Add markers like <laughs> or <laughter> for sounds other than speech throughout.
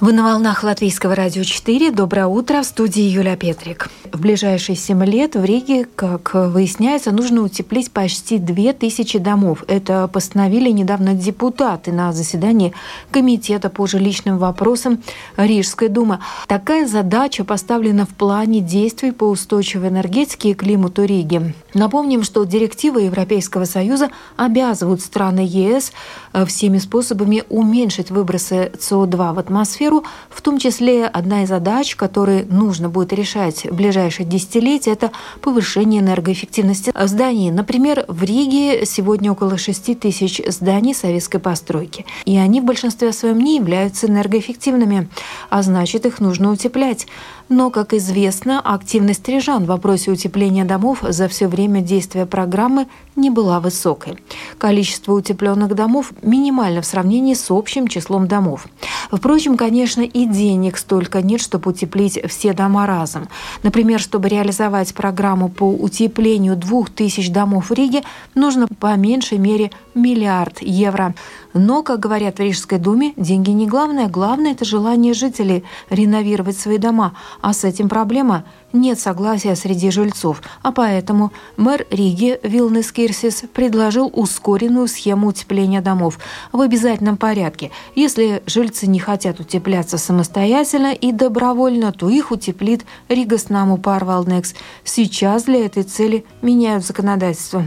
Вы на волнах Латвийского радио 4. Доброе утро. В студии Юлия Петрик. В ближайшие 7 лет в Риге, как выясняется, нужно утеплить почти 2000 домов. Это постановили недавно депутаты на заседании Комитета по жилищным вопросам Рижской думы. Такая задача поставлена в плане действий по устойчивой энергетике и климату Риги. Напомним, что директивы Европейского Союза обязывают страны ЕС э, всеми способами уменьшить выбросы СО2 в атмосферу атмосферу, в том числе одна из задач, которые нужно будет решать в ближайшие десятилетия, это повышение энергоэффективности зданий. Например, в Риге сегодня около 6 тысяч зданий советской постройки, и они в большинстве своем не являются энергоэффективными, а значит их нужно утеплять. Но, как известно, активность рижан в вопросе утепления домов за все время действия программы не была высокой. Количество утепленных домов минимально в сравнении с общим числом домов. Впрочем, конечно, и денег столько нет, чтобы утеплить все дома разом. Например, чтобы реализовать программу по утеплению двух тысяч домов в Риге, нужно по меньшей мере миллиард евро. Но, как говорят в Рижской думе, деньги не главное. Главное – это желание жителей реновировать свои дома. А с этим проблема – нет согласия среди жильцов. А поэтому мэр Риги Вилнес Кирсис предложил ускоренную схему утепления домов в обязательном порядке. Если жильцы не хотят утепляться самостоятельно и добровольно, то их утеплит Ригоснаму Парвалнекс. Сейчас для этой цели меняют законодательство.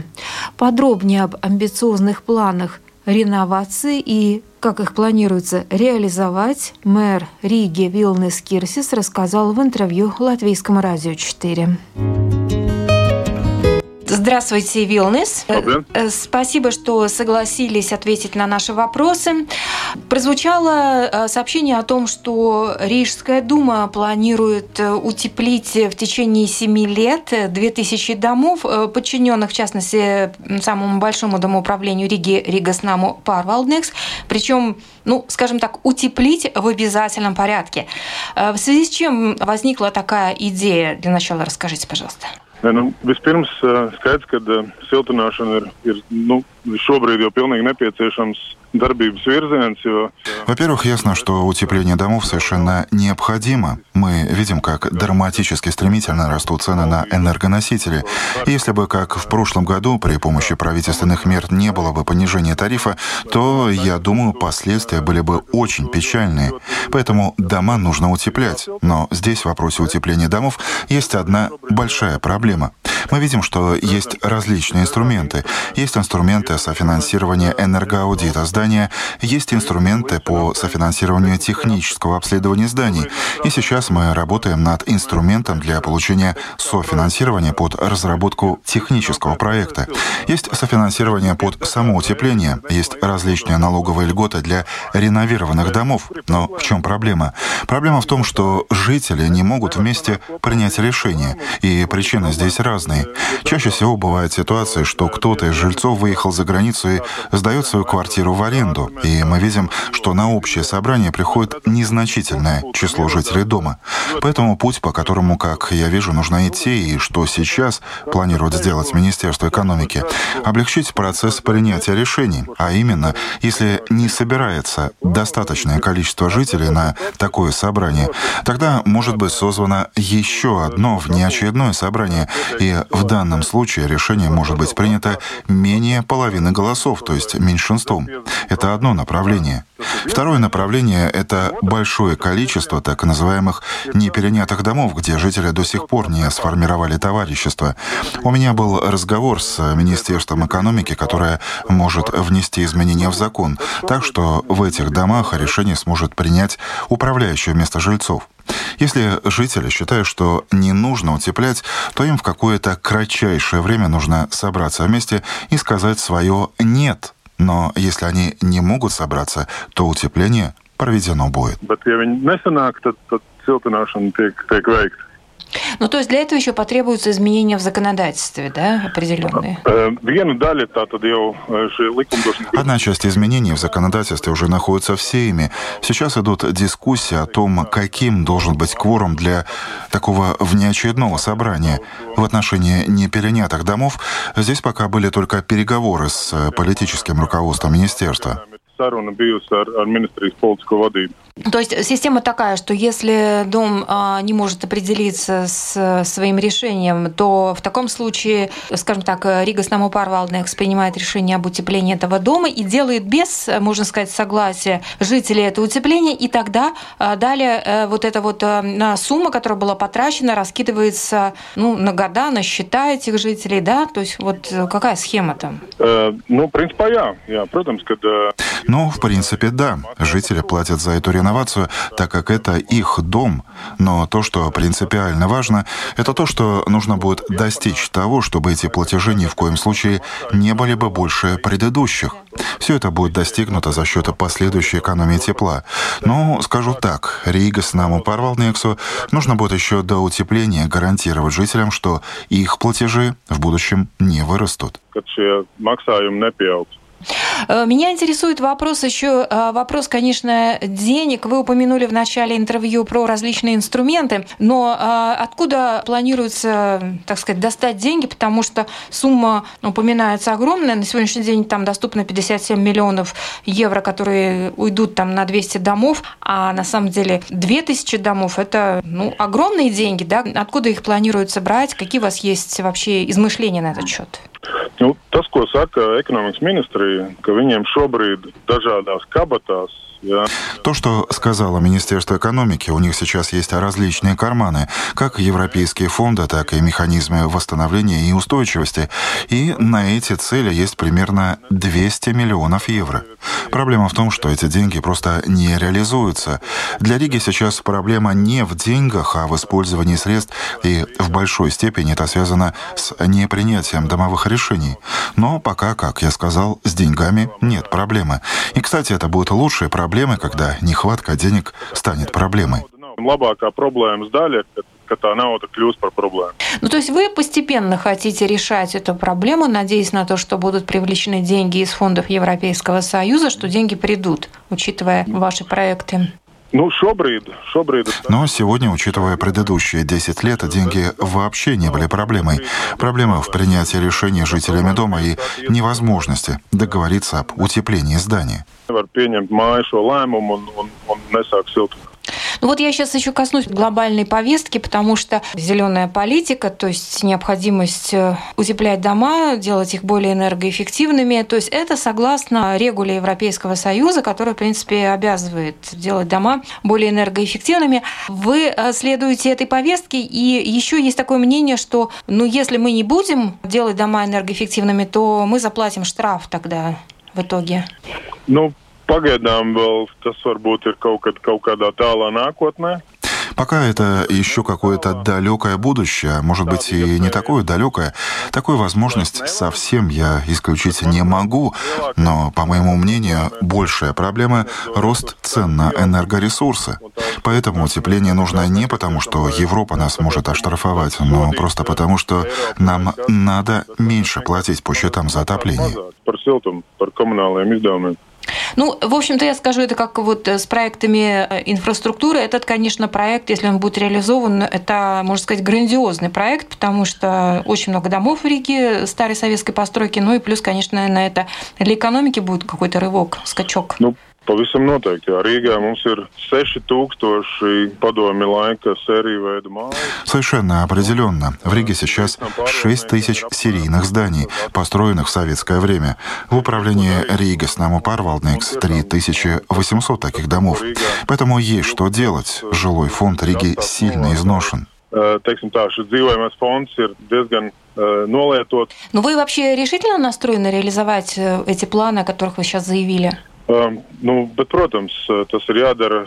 Подробнее об амбициозных планах реновации и как их планируется реализовать, мэр Риги Вилнес Кирсис рассказал в интервью Латвийскому радио 4. Здравствуйте, Вилнес. Э, спасибо, что согласились ответить на наши вопросы. Прозвучало э, сообщение о том, что Рижская дума планирует э, утеплить в течение семи лет 2000 домов, подчиненных, в частности, самому большому домоуправлению Риги Ригаснаму Парвалднекс. Причем, ну, скажем так, утеплить в обязательном порядке. В связи с чем возникла такая идея? Для начала расскажите, пожалуйста. Nu, vispirms skaidrs, ka siltināšana ir, ir nu, šobrīd jau pilnīgi nepieciešams Во-первых, ясно, что утепление домов совершенно необходимо. Мы видим, как драматически стремительно растут цены на энергоносители. если бы, как в прошлом году, при помощи правительственных мер не было бы понижения тарифа, то, я думаю, последствия были бы очень печальные. Поэтому дома нужно утеплять. Но здесь в вопросе утепления домов есть одна большая проблема. Мы видим, что есть различные инструменты. Есть инструменты софинансирования энергоаудита здания, есть инструменты по софинансированию технического обследования зданий. И сейчас мы работаем над инструментом для получения софинансирования под разработку технического проекта. Есть софинансирование под самоутепление, есть различные налоговые льготы для реновированных домов. Но в чем проблема? Проблема в том, что жители не могут вместе принять решение. И причины здесь разные. Чаще всего бывает ситуация, что кто-то из жильцов выехал за границу и сдает свою квартиру в аренду, и мы видим, что на общее собрание приходит незначительное число жителей дома. Поэтому путь, по которому, как я вижу, нужно идти, и что сейчас планирует сделать Министерство экономики, облегчить процесс принятия решений, а именно, если не собирается достаточное количество жителей на такое собрание, тогда может быть созвано еще одно внеочередное собрание, и в данном случае решение может быть принято менее половины голосов, то есть меньшинством. Это одно направление. Второе направление — это большое количество так называемых неперенятых домов, где жители до сих пор не сформировали товарищество. У меня был разговор с Министерством экономики, которое может внести изменения в закон, так что в этих домах решение сможет принять управляющее вместо жильцов. Если жители считают, что не нужно утеплять, то им в какое-то кратчайшее время нужно собраться вместе и сказать свое «нет» Но если они не могут собраться, то утепление проведено будет. Bet, ja tad Ну, то есть для этого еще потребуются изменения в законодательстве, да, определенные? Э, Одна часть изменений в законодательстве уже находится в Сейме. Сейчас идут дискуссии о том, каким должен быть кворум для такого внеочередного собрания. В отношении неперенятых домов здесь пока были только переговоры с политическим руководством министерства. Saruna bijusi ar, ar ministrijas politisko vadību. То есть система такая, что если дом а, не может определиться с своим решением, то в таком случае, скажем так, Рига Снаму Парвалднекс принимает решение об утеплении этого дома и делает без, можно сказать, согласия жителей это утепление, и тогда а, далее э, вот эта вот а, сумма, которая была потрачена, раскидывается ну, на года, на счета этих жителей, да? То есть вот какая схема там? Э, ну, в принципе, я. я протams, когда... Ну, в принципе, да. Жители платят за эту реновацию, так как это их дом. Но то, что принципиально важно, это то, что нужно будет достичь того, чтобы эти платежи ни в коем случае не были бы больше предыдущих. Все это будет достигнуто за счет последующей экономии тепла. Но, скажу так, Ригас нам упорвал Нексу, нужно будет еще до утепления гарантировать жителям, что их платежи в будущем не вырастут. Э, меня интересует вопрос еще, э, вопрос, конечно, денег. Вы упомянули в начале интервью про различные инструменты, но э, откуда планируется, так сказать, достать деньги, потому что сумма упоминается огромная. На сегодняшний день там доступно 57 миллионов евро, которые уйдут там на 200 домов, а на самом деле 2000 домов – это ну, огромные деньги. Да? Откуда их планируется брать? Какие у вас есть вообще измышления на этот счет? Nu, tas, ko saka ekonomikas ministrija, ka viņiem šobrīd dažādās kabatās То, что сказала Министерство экономики, у них сейчас есть различные карманы, как европейские фонды, так и механизмы восстановления и устойчивости. И на эти цели есть примерно 200 миллионов евро. Проблема в том, что эти деньги просто не реализуются. Для Риги сейчас проблема не в деньгах, а в использовании средств, и в большой степени это связано с непринятием домовых решений. Но пока, как я сказал, с деньгами нет проблемы. И, кстати, это будет лучшая проблема проблемы, когда нехватка денег станет проблемой. Tā nauda par. Ну, то есть вы постепенно хотите решать эту проблему, надеясь на то, что будут привлечены деньги из фондов Европейского Союза, что деньги придут, учитывая ваши проекты? Ну, шобрид, шобрид. Но сегодня, учитывая предыдущие 10 лет, деньги вообще не были проблемой. Проблема в принятии решений жителями дома и невозможности договориться об утеплении здания. Ну вот я сейчас еще коснусь глобальной повестки, потому что зеленая политика, то есть необходимость э, утеплять дома, делать их более энергоэффективными, то есть это согласно регуле Европейского Союза, который, в принципе, обязывает делать дома более энергоэффективными. Вы э, следуете этой повестке, и еще есть такое мнение, что ну, если мы не будем делать дома энергоэффективными, то мы заплатим штраф тогда в итоге. Ну, Pagaidām vēl tas varbūt ir kaut, kad, kaut kādā tālā nākotnē. Пока это еще какое-то далекое будущее, может быть и не такое далекое. Такую возможность совсем я исключить не могу, но, по моему мнению, большая проблема – рост цен на энергоресурсы. Поэтому утепление нужно не потому, что Европа нас может оштрафовать, но просто потому, что нам надо меньше платить по счетам за отопление. Ну, в общем-то, я скажу, это как вот э, с проектами э, инфраструктуры. Этот, конечно, проект, если он будет реализован, это, можно сказать, грандиозный проект, потому что очень много домов в Риге старой советской постройки, ну и плюс, конечно, на это для экономики будет какой-то рывок, скачок. Ну, Pavisam noteikti. Jā. Rīgā mums ir 6000 padomi laika серии veida mājas. Совершенно определенно. В Риге сейчас 6 тысяч серийных зданий, построенных в советское время. В управлении Рига с Наму Парвалдникс 3800 таких домов. Поэтому есть что делать. Жилой фонд Риги сильно изношен. Teiksim tā, šis dzīvojamais fonds ir diezgan nolietots. Но вы вообще решительно настроены реализовать э, эти планы, о которых вы сейчас заявили? Nu, bet, protams, tas ir jādara,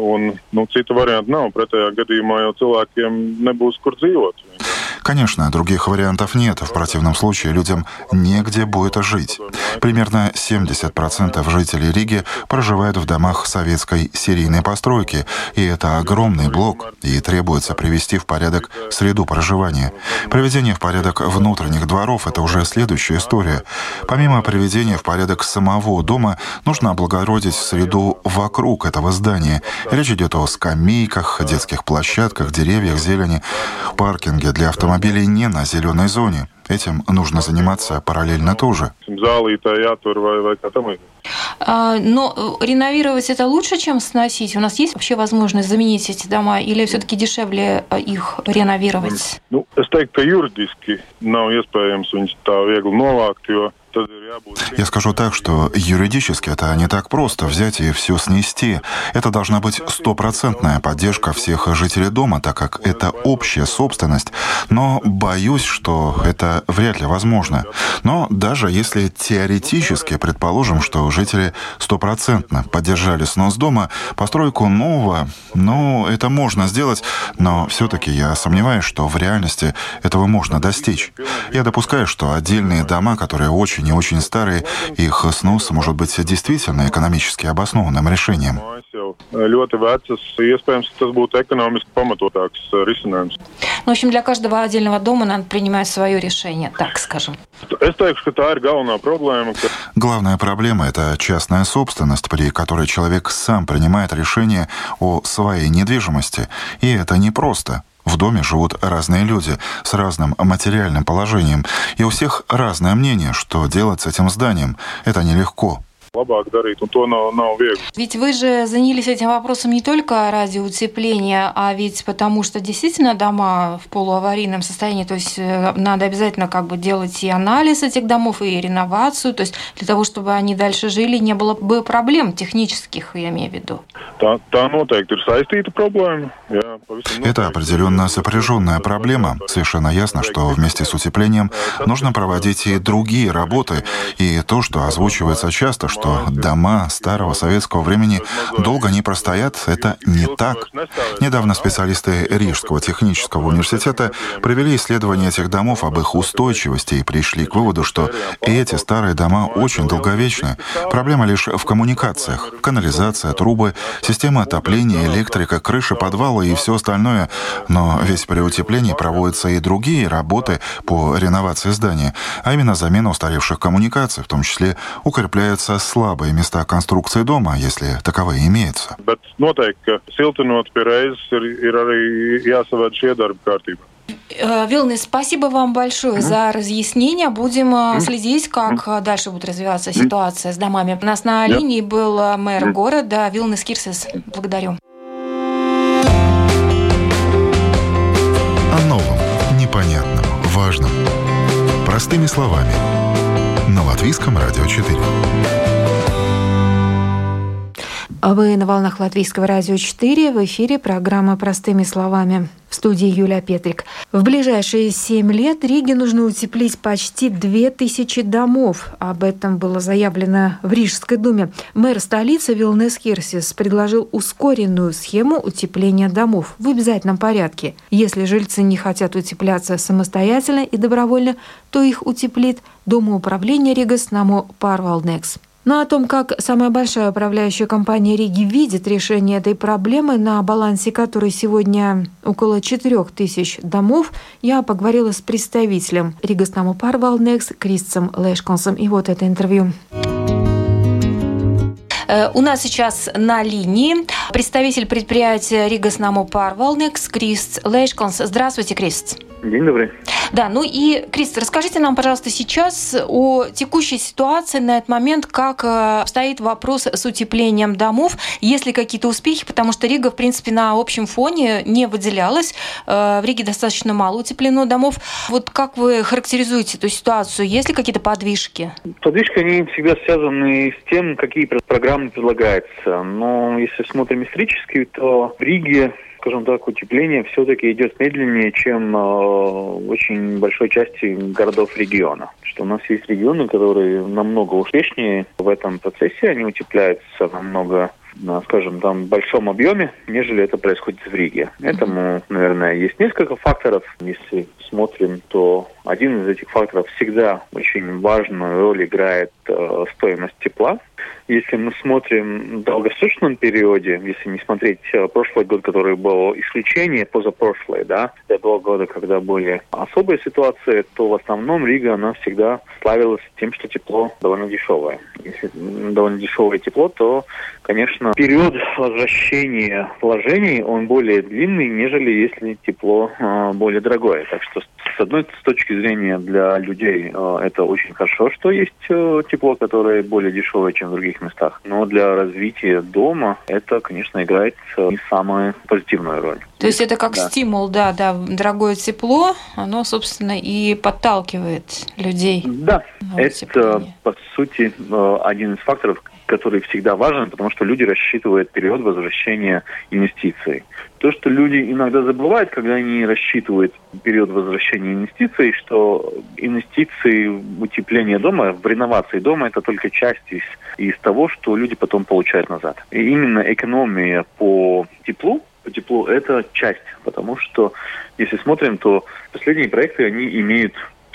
un nu, citu variantu nav. Pretējā gadījumā jau cilvēkiem nebūs kur dzīvot. Конечно, других вариантов нет. В противном случае людям негде будет жить. Примерно 70% жителей Риги проживают в домах советской серийной постройки, и это огромный блок, и требуется привести в порядок среду проживания. Приведение в порядок внутренних дворов — это уже следующая история. Помимо приведения в порядок самого дома, нужно облагородить среду вокруг этого здания. Речь идет о скамейках, детских площадках, деревьях, зелени, паркинге для автомобилей не на зеленой зоне. Этим нужно заниматься параллельно тоже. А, но э, реновировать это лучше, чем сносить? У нас есть вообще возможность заменить эти дома или все-таки дешевле э, их реновировать? Ну, es teiktu, ka juridiski nav iespējams viņus tā viegli novākt, jo я скажу так, что юридически это не так просто взять и все снести. Это должна быть стопроцентная поддержка всех жителей дома, так как это общая собственность. Но боюсь, что это вряд ли возможно. Но даже если теоретически предположим, что жители стопроцентно поддержали снос дома, постройку нового, ну, это можно сделать, но все-таки я сомневаюсь, что в реальности этого можно достичь. Я допускаю, что отдельные дома, которые очень очень и очень старые, их снос может быть действительно экономически обоснованным решением. risinājums. Ну, в общем, для каждого отдельного дома надо принимать свое решение, так скажем. Главная проблема – это частная собственность, при которой человек сам принимает решение о своей недвижимости. И это непросто. В доме живут разные люди с разным материальным положением, и у всех разное мнение, что делать с этим зданием. Это нелегко. Ведь вы же занялись этим вопросом не только ради утепления, а ведь потому что действительно дома в полуаварийном состоянии, то есть э, надо обязательно как бы делать и анализ этих домов, и реновацию, то есть для того, чтобы они дальше жили, не было бы проблем технических, я имею в виду. Это определенно сопряженная проблема. Совершенно ясно, что вместе с утеплением нужно проводить и другие работы, и то, что озвучивается часто, что что дома старого советского времени долго не простоят, это не так. Недавно специалисты Рижского технического университета провели исследование этих домов об их устойчивости и пришли к выводу, что эти старые дома очень долговечны. Проблема лишь в коммуникациях. Канализация, трубы, система отопления, электрика, крыша подвала и все остальное. Но ведь при утеплении проводятся и другие работы по реновации здания, а именно замена устаревших коммуникаций, в том числе укрепляется слабые места конструкции дома, если таковые имеются. Э, Вилнес, спасибо вам большое mm-hmm. за разъяснение. Будем mm-hmm. следить, как mm-hmm. дальше будет развиваться ситуация mm-hmm. с домами. У нас на yeah. линии был мэр mm-hmm. города Вилнес Кирсес. Благодарю. О новом, непонятном, важном. Простыми словами. На Латвийском радио 4. А вы на волнах Латвийского радио 4 в эфире программа «Простыми словами». В студии Юлия Петрик. В ближайшие семь лет Риге нужно утеплить почти две тысячи домов. Об этом было заявлено в Рижской думе. Мэр столицы Вилнес Хирсис предложил ускоренную схему утепления домов в обязательном порядке. Если жильцы не хотят утепляться самостоятельно и добровольно, то их утеплит Домоуправление Rīgas namu pārvaldnieks. Но о том, как самая большая управляющая компания Риги видит решение этой проблемы, на балансе которой сегодня около 4 тысяч домов, я поговорила с представителем Rīgas namu pārvaldnieks Кристом Лешконсом. И вот это интервью. Э, у нас сейчас на линии представитель предприятия Rīgas namu pārvaldnieks Крист Лешконс. Здравствуйте, Крист. День добрый. Да, ну и, Крист, расскажите нам, пожалуйста, сейчас о текущей ситуации на этот момент, как э, стоит вопрос с утеплением домов, есть ли какие-то успехи, потому что Рига, в принципе, на общем фоне не выделялась. Э, в Риге достаточно мало утеплено домов. Вот как вы характеризуете эту ситуацию? Есть ли какие-то подвижки? Подвижки, они всегда связаны с тем, какие программы предлагаются. Но если смотрим исторически, то в Риге скажем так, утепление все-таки идет медленнее, чем э, в очень большой части городов региона. Что у нас есть регионы, которые намного успешнее в этом процессе, они утепляются намного скажем, там большом объеме, нежели это происходит в Риге. Этому, наверное, есть несколько факторов. Если смотрим, то один из этих факторов всегда очень важную роль играет э, стоимость тепла. Если мы смотрим в долгосрочном периоде, если не смотреть э, прошлый год, который был исключение, позапрошлый, да, для два года, когда были особые ситуации, то в основном Рига, она всегда славилась тем, что тепло довольно дешевое. Если довольно дешевое тепло, то, конечно, период возвращения вложений, он более длинный, нежели если тепло э, более дорогое. Так что с одной с точки зрения для людей э, это очень хорошо, что есть э, тепло, которое более дешевое, чем в других местах. Но для развития дома это, конечно, играет э, не самую позитивную роль. То есть это как да. стимул, да, да, дорогое тепло, оно, собственно, и подталкивает людей. Да, это, по сути, один из факторов, который всегда важен, потому что люди рассчитывают период возвращения инвестиций. То, что люди иногда забывают, когда они рассчитывают период возвращения инвестиций, что инвестиции в утепление дома, в реновации дома, это только часть из, из того, что люди потом получают назад. И именно экономия по теплу, по теплу это часть, потому что если смотрим, то последние проекты, они имеют,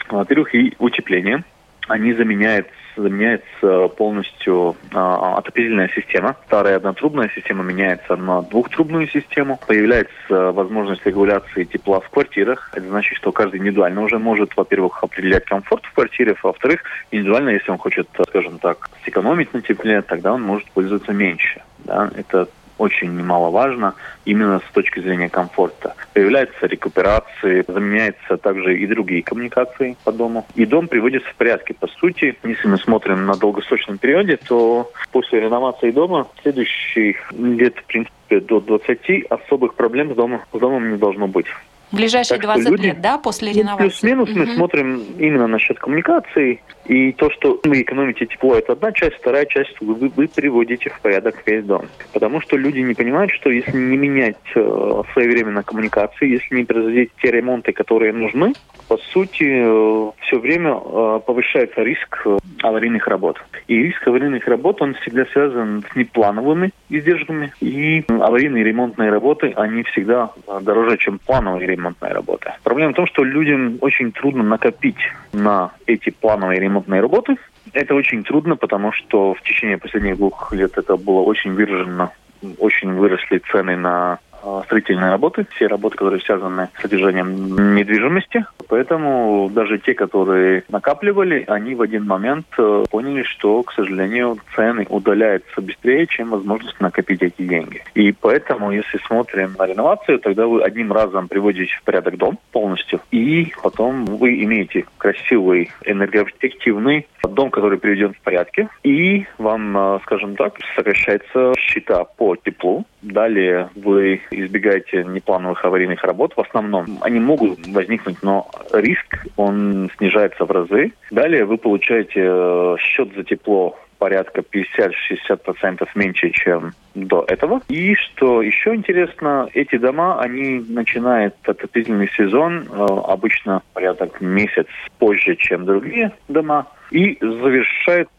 во-первых, и утепление, они заменяют заменяется полностью а, отопительная система. Старая однотрубная система меняется на двухтрубную систему. Появляется возможность регуляции тепла в квартирах. Это значит, что каждый индивидуально уже может, во-первых, определять комфорт в квартире, во-вторых, индивидуально, если он хочет, скажем так, сэкономить на тепле, тогда он может пользоваться меньше. Да? Это очень немаловажно именно с точки зрения комфорта. Появляются рекуперации, заменяются также и другие коммуникации по дому. И дом приводится в порядке. По сути, если мы смотрим на долгосрочном периоде, то после реновации дома следующих лет, в принципе, до 20 особых проблем с домом, с домом не должно быть. Ближайшие так 20 люди, лет, да, после ну, реновации? Плюс-минус угу. мы смотрим именно насчет коммуникаций. И то, что вы экономите тепло, это одна часть, вторая часть вы, вы, приводите в порядок весь дом. Потому что люди не понимают, что если не менять э, своевременно коммуникации, если не производить те ремонты, которые нужны, по сути, э, все время э, повышается риск э, аварийных работ. И риск аварийных работ, он всегда связан с неплановыми издержками. И аварийные ремонтные работы, они всегда дороже, чем плановые ремонтные работы. Проблема в том, что людям очень трудно накопить на эти плановые ремонтные работы. Это очень трудно, потому что в течение последних двух лет это было очень выражено очень выросли цены на строительные работы, все работы, которые связаны с содержанием недвижимости. Поэтому даже те, которые накапливали, они в один момент э, поняли, что, к сожалению, цены удаляются быстрее, чем возможность накопить эти деньги. И поэтому, если смотрим на реновацию, тогда вы одним разом приводите в порядок дом полностью, и потом вы имеете красивый, энергоэффективный дом, который приведен в порядке, и вам, э, скажем так, сокращается счета по теплу. Далее вы избегаете неплановых аварийных работ. В основном они могут возникнуть, но риск, он снижается в разы. Далее вы получаете э, счет за тепло порядка 50-60% меньше, чем до этого. И что еще интересно, эти дома, они начинают отопительный сезон э, обычно порядок месяц позже, чем другие дома и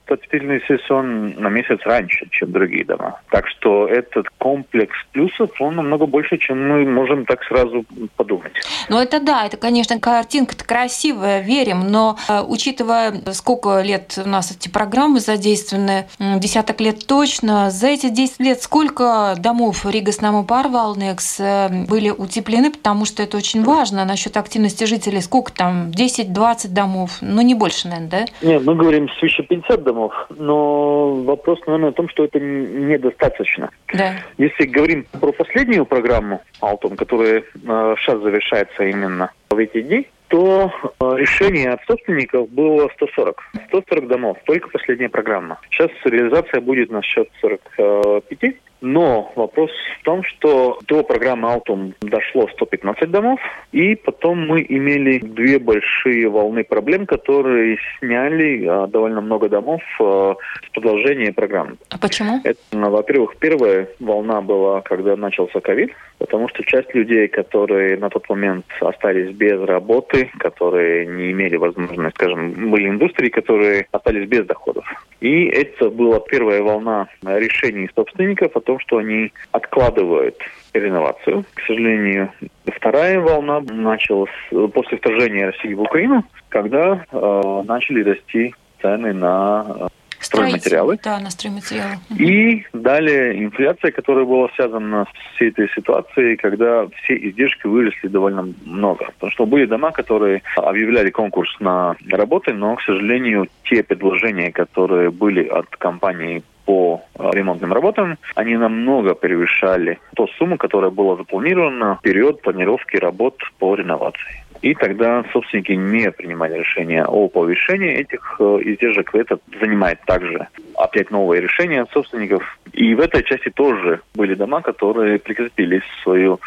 отопительный сезон на месяц раньше, чем другие дома. Так что этот комплекс плюсов, он намного больше, чем мы можем так сразу подумать. Ну это да, это, конечно, картинка-то красивая, верим, но э, учитывая, сколько лет у нас эти программы задействованы, десяток лет точно, за эти 10 лет сколько домов Рига Снаму Парвалнекс э, были утеплены, потому что это очень важно насчет активности жителей. Сколько там, 10-20 домов? Ну не больше, наверное, да? Нет, мы говорим свыше 50 домов домов, но вопрос, наверное, в том, что это недостаточно. Да. Если говорим про последнюю программу Алтон, которая э, сейчас завершается именно в эти дни, то э, решение от собственников было 140. 140 домов, только последняя программа. Сейчас реализация будет на счет 45. Но вопрос в том, что до программы Altum дошло 115 домов, и потом мы имели две большие волны проблем, которые сняли а, довольно много домов а, с продолжения программы. А почему? Это, ну, во-первых, первая волна была, когда начался ковид, потому что часть людей, которые на тот момент остались без работы, которые не имели возможности, скажем, были индустрии, которые остались без доходов. И это была первая волна решений собственников том, что они откладывают реновацию. К сожалению, вторая волна началась после вторжения России в Украину, когда э, начали расти цены на э, стройматериалы. Да, на стройматериалы. И далее инфляция, которая была связана с всей этой ситуацией, когда все издержки выросли довольно много. Потому что были дома, которые объявляли конкурс на работы, но, к сожалению, те предложения, которые были от компании по ремонтным работам, они намного превышали ту сумму, которая была запланирована в период планировки работ по реновации. И тогда собственники не принимали решение о повышении этих э, издержек. Это занимает также опять новые решения от собственников. И в этой части тоже были дома, которые прекратили свою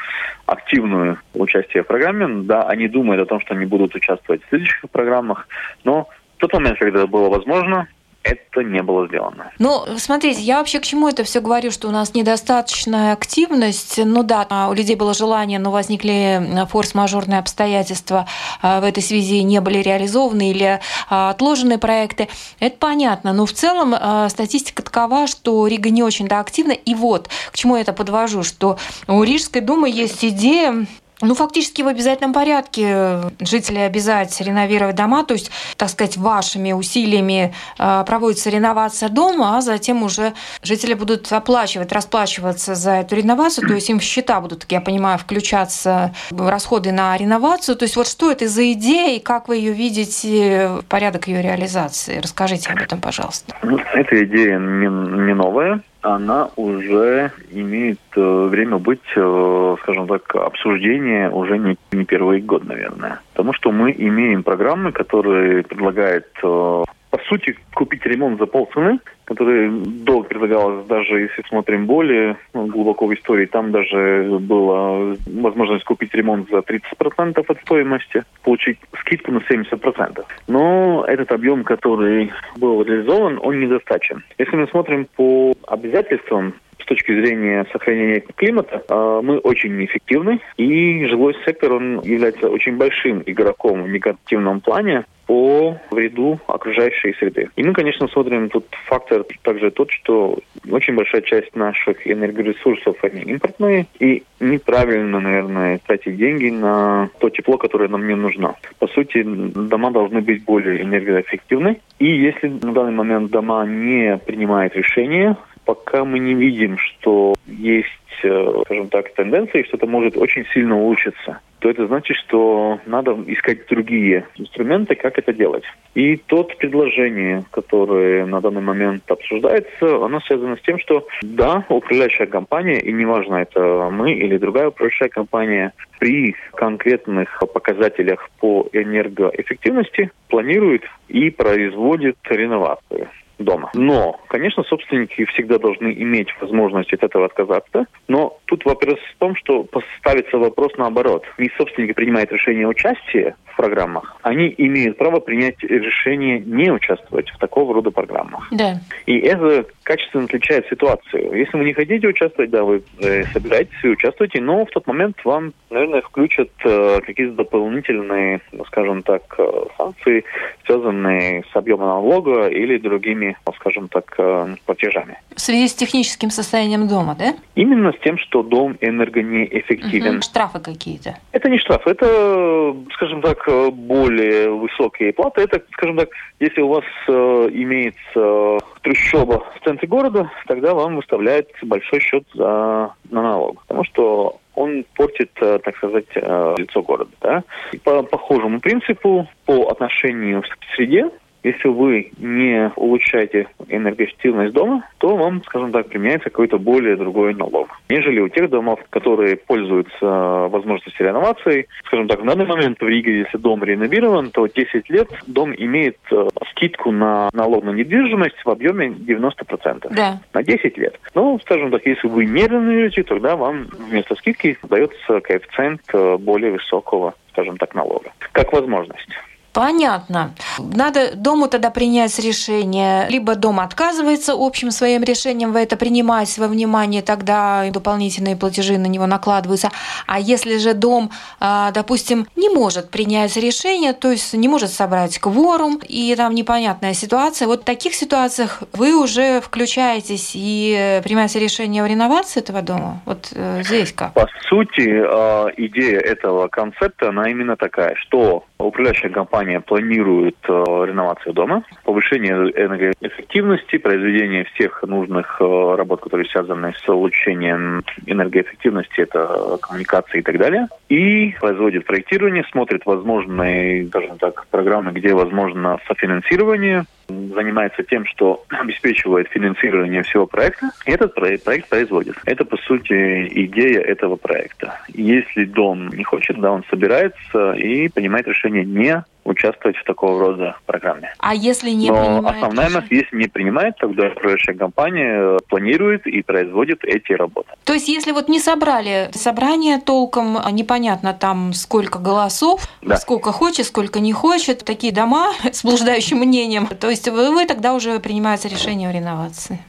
активную участие в программе. Да, они думают о том, что они будут участвовать в следующих программах, но в тот момент, когда было возможно, это не было сделано. Ну, смотрите, я вообще к чему это все говорю, что у нас недостаточная активность. Ну да, у людей было желание, но возникли форс-мажорные обстоятельства а, в этой связи, не были реализованы или а, отложены проекты. Это понятно, но в целом а, статистика такова, что Рига не очень-то активна. И вот к чему я это подвожу, что у Рижской думы есть идея ну, фактически в обязательном порядке жители обязать реновировать дома, то есть, так сказать, вашими усилиями э, проводится реновация дома, а затем уже жители будут оплачивать, расплачиваться за эту реновацию, то есть им в счета будут, я понимаю, включаться расходы на реновацию. То есть вот что это за идея и как вы ее видите, порядок ее реализации? Расскажите об этом, пожалуйста. Ну, эта идея не, не новая она уже имеет э, время быть, э, скажем так, обсуждение уже не, не первый год, наверное. Потому что мы имеем программы, которые предлагают э, по сути, купить ремонт за полцены, который долго предлагалось, даже если смотрим более ну, глубоко в истории, там даже была возможность купить ремонт за 30% от стоимости, получить скидку на 70%. Но этот объем, который был реализован, он недостаточен. Если мы смотрим по обязательствам с точки зрения сохранения климата а, мы очень неэффективны, и жилой сектор он является очень большим игроком в негативном плане по вреду окружающей среды. И мы, конечно, смотрим тут фактор также тот, что очень большая часть наших энергоресурсов они импортные, и неправильно, наверное, тратить деньги на то тепло, которое нам не нужно. По сути, дома должны быть более энергоэффективны. И если на данный момент дома не принимают решения пока мы не видим, что есть, э, скажем так, тенденции, что это может очень сильно улучшиться, то это значит, что надо искать другие инструменты, как это делать. И тот предложение, которое на данный момент обсуждается, оно связано с тем, что да, управляющая компания, и неважно, это мы или другая управляющая компания, при конкретных показателях по энергоэффективности планирует и производит реновацию дома. Но, конечно, собственники всегда должны иметь возможность от этого отказаться. Но тут вопрос в том, что поставится вопрос наоборот. Не собственники принимают решение о участии в программах, они имеют право принять решение не участвовать в такого рода программах. Да. И это качественно отличает ситуацию. Если вы не хотите участвовать, да, вы э, собираетесь и участвуете, но в тот момент вам, наверное, включат э, какие-то дополнительные, ну, скажем так, э, санкции, связанные с объемом налога или другими, ну, скажем так, э, платежами. В связи с техническим состоянием дома, да? Именно с тем, что дом энергонеэффективен. Угу. Штрафы какие-то? Это не штрафы, это, скажем так, более высокие платы. Это, скажем так, если у вас э, имеется трущоба в центре города, тогда вам выставляют большой счет за, на налог. Потому что он портит, э, так сказать, э, лицо города. Да? По похожему принципу, по отношению к среде, если вы не улучшаете энергоэффективность дома, то вам, скажем так, применяется какой-то более другой налог. Нежели у тех домов, которые пользуются возможностью реновации. Скажем так, в данный момент в Риге, если дом реновирован, то 10 лет дом имеет э, скидку на налог на недвижимость в объеме 90%. Да. На 10 лет. Ну, скажем так, если вы не реновируете, тогда вам вместо скидки дается коэффициент э, более высокого, скажем так, налога. Как возможность. Понятно. Надо дому тогда принять решение. Либо дом отказывается общим своим решением, вы это принимаете во внимание, тогда дополнительные платежи на него накладываются. А если же дом, а, допустим, не может принять решение, то есть не может собрать кворум, и там непонятная ситуация, вот в таких ситуациях вы уже включаетесь и принимаете решение о реновации этого дома? Вот э, здесь как? По сути, а, идея этого концепта, она именно такая, что управляющая компания планирует э, реновацию дома, повышение энергоэффективности, произведение всех нужных э, работ, которые связаны с улучшением энергоэффективности, это коммуникации и так далее, и производит проектирование, смотрит возможные, скажем так, программы, где возможно софинансирование, занимается тем, что <clears throat> обеспечивает финансирование всего проекта, и этот проект, проект производит. Это, по сути, идея этого проекта. Если дом не хочет, да, он собирается и принимает решение не участвовать в такого рода программе. А если не Но принимает основная решение? масса, если не принимает, тогда управляющая компания э, планирует и производит эти работы. То есть, если вот не собрали собрание толком, а непонятно там сколько голосов, Да. сколько хочет, сколько не хочет, такие дома <laughs> с блуждающим мнением, то есть вы, вы тогда уже принимаете решение о реновации.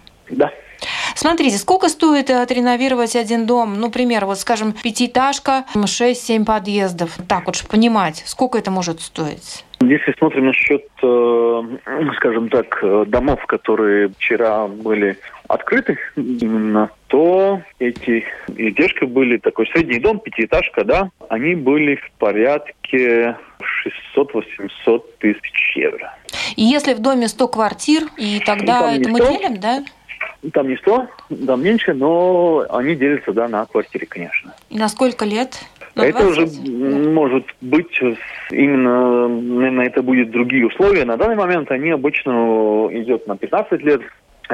Смотрите, сколько стоит э, отреновировать один дом? Ну, например, вот, скажем, пятиэтажка, 6-7 подъездов. Так вот, чтобы понимать, сколько это может стоить? Если смотрим насчет, э, скажем так, э, домов, которые вчера были открыты именно, то эти издержки были такой средний дом, пятиэтажка, да, они были в порядке 600-800 тысяч евро. И если в доме 100 квартир, и тогда там не это мы 100. делим, да? Там не 100, там меньше, но они делятся, да, на квартиры, конечно. И на сколько лет? На это 20? уже м, может быть именно, наверное, это будет другие условия. На данный момент они обычно идет на 15 лет.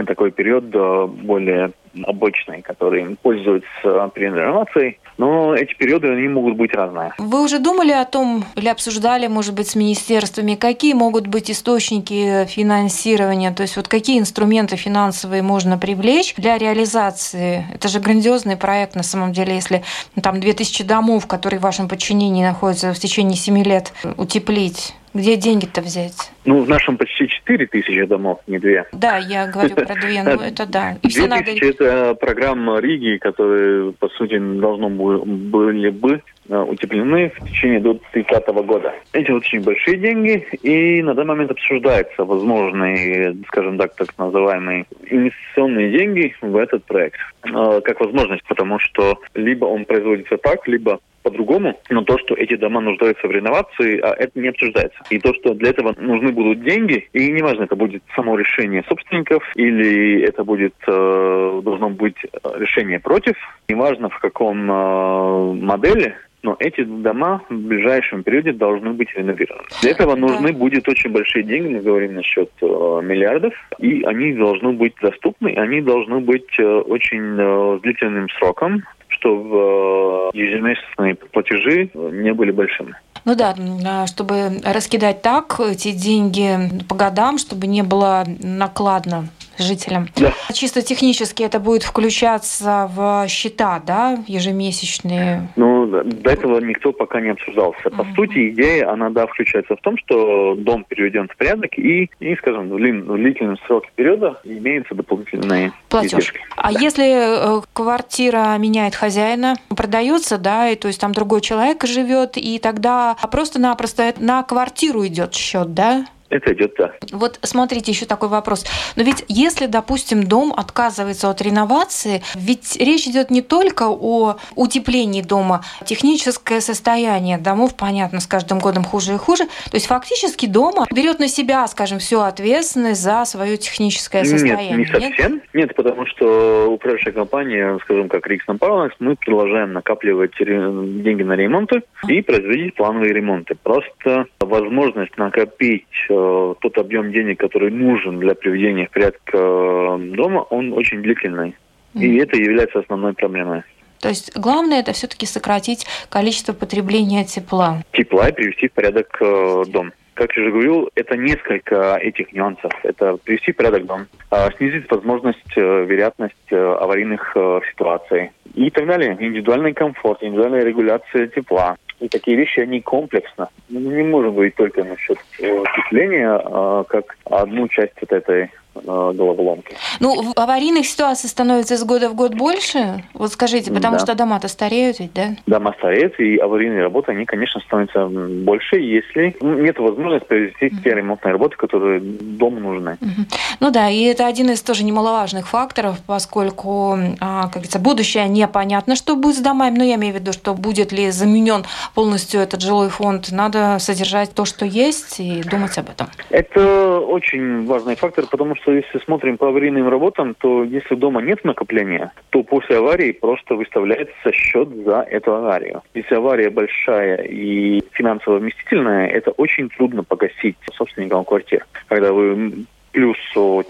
Такой период э, более обычный, который пользуется при реновации. Но эти периоды, они могут быть разные. Вы уже думали о том или обсуждали, может быть, с министерствами, какие могут быть источники финансирования, то есть вот какие инструменты финансовые можно привлечь для реализации? Это же грандиозный проект на самом деле, если ну, там 2000 домов, которые в вашем подчинении находятся в течение 7 лет, утеплить. Где деньги-то взять? Ну, в нашем почти 4 тысячи домов, не две. Да, я говорю про две, ну это да. И все надо... 2000 это программа Риги, которые, по сути, должно были бы э, утеплены в течение до 30 года. Эти очень большие деньги, и на данный момент обсуждаются возможные, скажем так, так называемые инвестиционные деньги в этот проект. Э, Как возможность, потому что либо он производится так, либо по-другому, но то, что эти дома нуждаются в реновации, а это не обсуждается. И то, что для этого нужны будут деньги, и неважно, это будет само решение собственников или это будет э, должно быть решение против, неважно в каком э, модели, но эти дома в ближайшем периоде должны быть реновированы. Для этого Да. нужны будут очень большие деньги, мы говорим насчет э, миллиардов, и они должны быть доступны, они должны быть э, очень э, длительным сроком, чтобы э, ежемесячные платежи не были большими. Ну да, а, чтобы раскидать так эти деньги по годам, чтобы не было накладно жителям. Да. Чисто технически это будет включаться в счета, да, ежемесячные. Ну, до этого никто пока не обсуждался. По Мгм. сути, идея, она, да, включается в том, что дом переведен в порядок и, и скажем, в длин- в длительном сроке периода имеются дополнительные Платеж. издержки. А если э, квартира меняет хозяина, продается, да, и то есть там другой человек живет, и тогда просто-напросто на квартиру идет счет, да? Это идет, да. Вот смотрите, еще такой вопрос. Но ведь если, допустим, дом отказывается от реновации, ведь речь идет не только о утеплении дома, техническое состояние домов, понятно, с каждым годом хуже и хуже. То есть фактически дома берет на себя, скажем, всю ответственность за свое техническое состояние. Нет, не совсем. Нет, потому что управляющая компания, скажем, как Риксон Пауэрс, мы продолжаем накапливать деньги на ремонты и производить плановые ремонты. Просто возможность накопить э, тот объем денег, который нужен для приведения в порядок э, дома, он очень длительный. И Мгм. это является основной проблемой. То есть главное это все-таки сократить количество потребления тепла. Тепла и привести в порядок э, дом. Как я уже говорил, это несколько этих нюансов. Это привести в порядок дом, а, снизить возможность, э, вероятность э, аварийных э, ситуаций и так далее. Индивидуальный комфорт, индивидуальная регуляция тепла. И такие вещи, они комплексно. Мы не можем говорить только насчет утепления, а как одну часть вот этой Э, головоломки. Ну, аварийных ситуаций становится из года в год больше? Вот скажите, потому да. что дома-то стареют ведь, да? Дома стареют, и аварийные работы, они, конечно, становятся больше, если нет возможности провести mm-hmm. те ремонтные работы, которые дому нужны. Mm-hmm. Ну да, и это один из тоже немаловажных факторов, поскольку, а, как говорится, будущее непонятно, что будет с домами, но я имею в виду, что будет ли заменен полностью этот жилой фонд. Надо содержать то, что есть, и думать об этом. Это очень важный фактор, потому что что если смотрим по аварийным работам, то если дома нет накопления, то после аварии просто выставляется счет за эту аварию. Если авария большая и финансово вместительная, это очень трудно погасить собственникам квартир. Когда вы плюс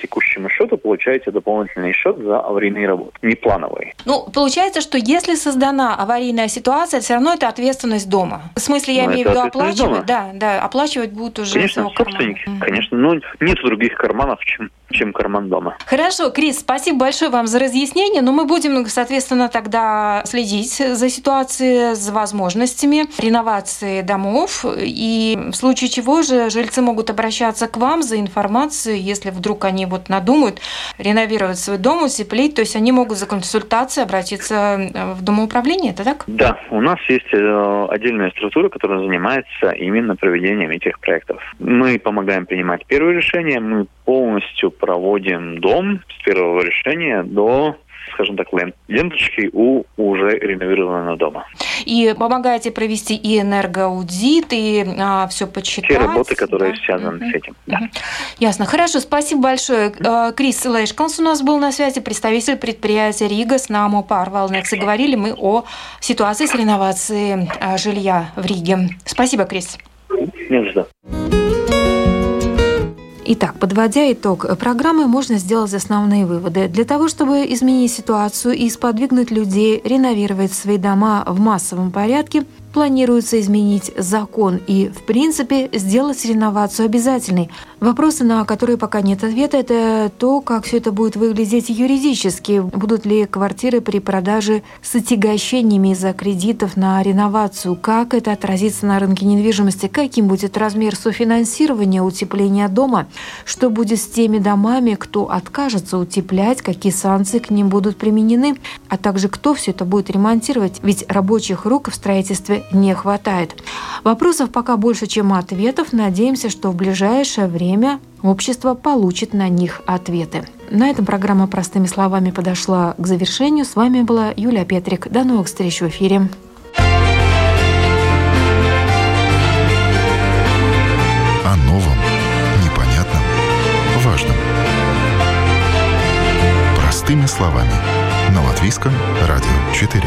текущему счету получаете дополнительный счет за аварийные работы, не плановые. Ну, получается, что если создана аварийная ситуация, все равно это ответственность дома. В смысле, я ну, имею в виду оплачивать, дома. да, да, оплачивать будут уже Конечно, собственники, кармана. конечно, но нет других карманов, чем, чем карман дома. Хорошо, Крис, спасибо большое вам за разъяснение, но мы будем, соответственно, тогда следить за ситуацией, за возможностями реновации домов, и в случае чего же жильцы могут обращаться к вам за информацией, если вдруг они вот надумают реновировать свой дом, утеплить, то есть они могут за консультацией обратиться э, в домоуправление, это так? Да, у нас есть э, отдельная структура, которая занимается именно проведением этих проектов. Мы помогаем принимать первые решения, мы полностью проводим дом с первого решения до скажем так, ленточки у уже реновированного дома. И помогаете провести и энергоаудит, и а, все почитать. Те работы, которые да? связаны угу. с этим. Да. Ясно. Хорошо, спасибо большое. Э, Крис Лэшконс у нас был на связи, представитель предприятия Рига с Намо Парвалнекс. И говорили мы о ситуации с реновацией э, жилья в Риге. Спасибо, Крис. Не за что. Итак, подводя итог программы, можно сделать основные выводы. Для того, чтобы изменить ситуацию и сподвигнуть людей реновировать свои дома в массовом порядке, планируется изменить закон и, в принципе, сделать реновацию обязательной. Вопросы, на которые пока нет ответа, это то, как все это будет выглядеть юридически. Будут ли квартиры при продаже с отягощениями из-за кредитов на реновацию? Как это отразится на рынке недвижимости? Каким будет размер софинансирования утепления дома? Что будет с теми домами, кто откажется утеплять? Какие санкции к ним будут применены? А также кто все это будет ремонтировать? Ведь рабочих рук в строительстве не хватает. Вопросов пока больше, чем ответов. Надеемся, что в ближайшее время общество получит на них ответы. На этом программа «Простыми словами» подошла к завершению. С вами была Юлия Петрик. До новых встреч в эфире. О новом, непонятном, важном. Простыми словами. На Латвийском радио 4.